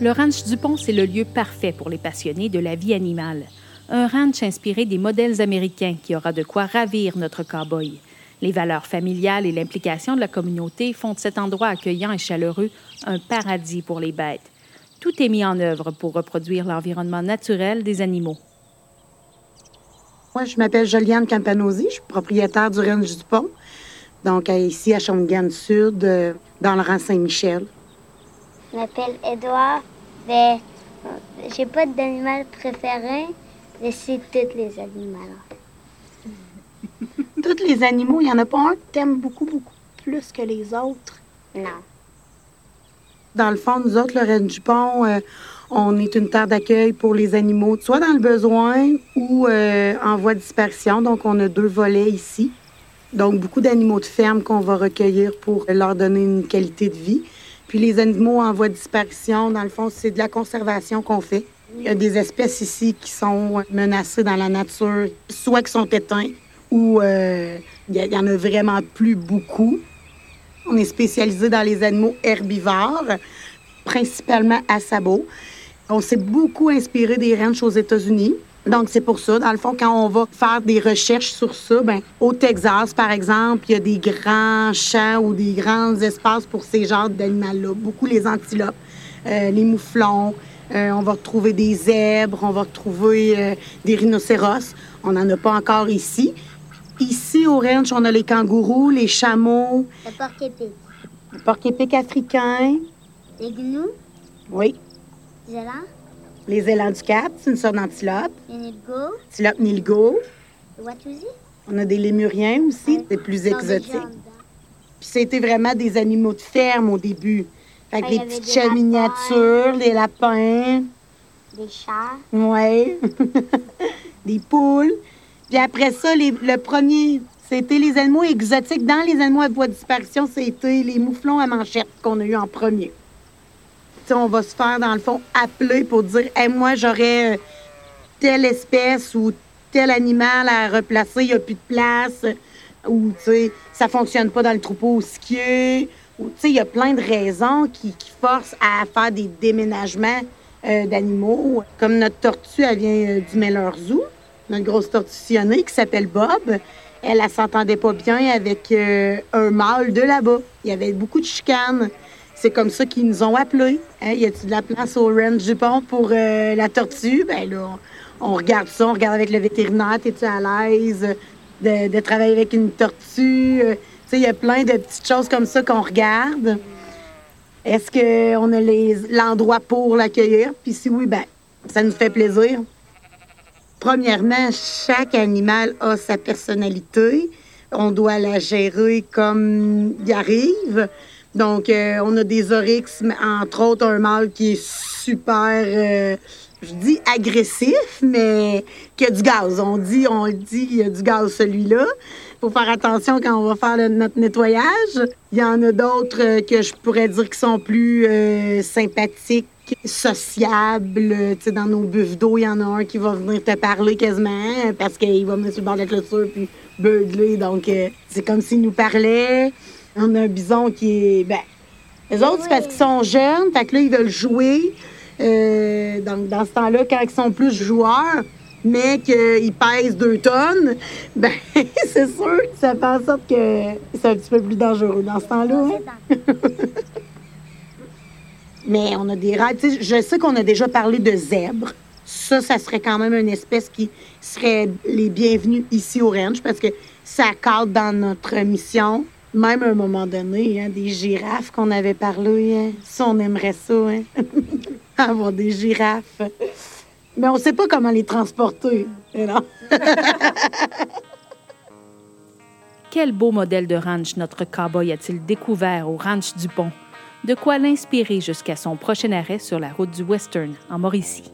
Le ranch Dupont, c'est le lieu parfait pour les passionnés de la vie animale. Un ranch inspiré des modèles américains qui aura de quoi ravir notre cow-boy. Les valeurs familiales et l'implication de la communauté font de cet endroit accueillant et chaleureux un paradis pour les bêtes. Tout est mis en œuvre pour reproduire l'environnement naturel des animaux. Moi, je m'appelle Joliane Campanosi, je suis propriétaire du Ranch du Pont, donc ici à Shawinigan Sud, euh, dans le rang Saint-Michel. Je m'appelle Edouard, mais euh, j'ai pas d'animal préféré, mais c'est tous les animaux. tous les animaux, il n'y en a pas un que t'aimes beaucoup, beaucoup plus que les autres? Non. Dans le fond, nous autres, le du Pont, euh, on est une terre d'accueil pour les animaux, soit dans le besoin ou euh, en voie de dispersion. Donc, on a deux volets ici. Donc, beaucoup d'animaux de ferme qu'on va recueillir pour leur donner une qualité de vie. Puis les animaux en voie de disparition, dans le fond, c'est de la conservation qu'on fait. Il y a des espèces ici qui sont menacées dans la nature, soit qui sont éteintes ou euh, il y, en a vraiment plus beaucoup. On est spécialisé dans les animaux herbivores, principalement à sabot. On s'est beaucoup inspiré des ranchs aux États-Unis. Donc, c'est pour ça, dans le fond, quand on va faire des recherches sur ça, ben, au Texas, par exemple, il y a des grands champs ou des grands espaces pour ces genres d'animaux-là. Beaucoup les antilopes, euh, les mouflons. Euh, on va retrouver des zèbres, on va retrouver euh, des rhinocéros. On n'en a pas encore ici. Ici, au ranch, on a les kangourous, les chameaux. Le porc-épic. Le porc-épic africain. Les gnous. Oui. Les. Les élans du Cap, c'est une sorte d'antilope. Les nilgo. Antilope nilgo. On a des lémuriens aussi, c'est plus exotiques. Puis c'était vraiment des animaux de ferme au début. Fait que les petites chats miniatures, les lapins. Des chats. Oui. des poules. Puis après ça, le premier, c'était les animaux exotiques. Dans les animaux à voie de disparition, c'était les mouflons à manchette qu'on a eu en premier. On va se faire, dans le fond, appeler pour dire hey, moi, j'aurais euh, telle espèce ou tel animal à replacer, il n'y a plus de place. Ou, ça fonctionne pas dans le troupeau skier. Ou, tu sais, il y a plein de raisons qui, forcent à faire des déménagements euh, d'animaux. Comme notre tortue, elle vient euh, du Meller Zoo une grosse tortue qui s'appelle Bob. Elle, elle s'entendait pas bien avec un mâle de là-bas. Il y avait beaucoup de chicanes. C'est comme ça qu'ils nous ont appelés. Hein? Y a-t-il de la place au ranch du pont pour euh, la tortue? Ben là, on, regarde ça, on regarde avec le vétérinaire. Es-tu à l'aise de, travailler avec une tortue? Euh, tu sais, il y a plein de petites choses comme ça qu'on regarde. Est-ce qu'on a l'endroit pour l'accueillir? Puis si oui, ben, ça nous fait plaisir. Premièrement, chaque animal a sa personnalité. On doit la gérer comme il arrive. Donc, euh, on a des oryx, entre autres un mâle qui est super, euh, je dis agressif, mais qui a du gaz. On dit, on le dit, il y a du gaz celui-là. Faut faire attention quand on va faire notre nettoyage. Il y en a d'autres euh, que je pourrais dire qui sont plus sympathiques sociable. Tu dans nos buffes d'eau, il y en a un qui va venir te parler quasiment parce qu'il va mettre sur le bord de la clôture puis beugler. Donc, c'est comme s'il nous parlait. On a un bison qui est. Ben, les autres, c'est parce qu'ils sont jeunes. Fait que là, ils veulent jouer. Euh, donc, dans ce temps-là, quand ils sont plus joueurs, mais qu'ils pèsent deux tonnes, ben, c'est sûr que ça fait en sorte que c'est un petit peu plus dangereux dans ce temps-là. Hein. Mais on a des rats. Je sais qu'on a déjà parlé de zèbres. Ça, ça serait quand même une espèce qui serait les bienvenus ici au ranch parce que ça cadre dans notre mission. Même à un moment donné, hein, des girafes qu'on avait parlé. Hein. Ça, on aimerait ça, hein? avoir des girafes. Mais on ne sait pas comment les transporter. Non? Quel beau modèle de ranch notre cowboy a-t-il découvert au ranch du Pont? de quoi l'inspirer jusqu'à son prochain arrêt sur la route du Western en Mauricie.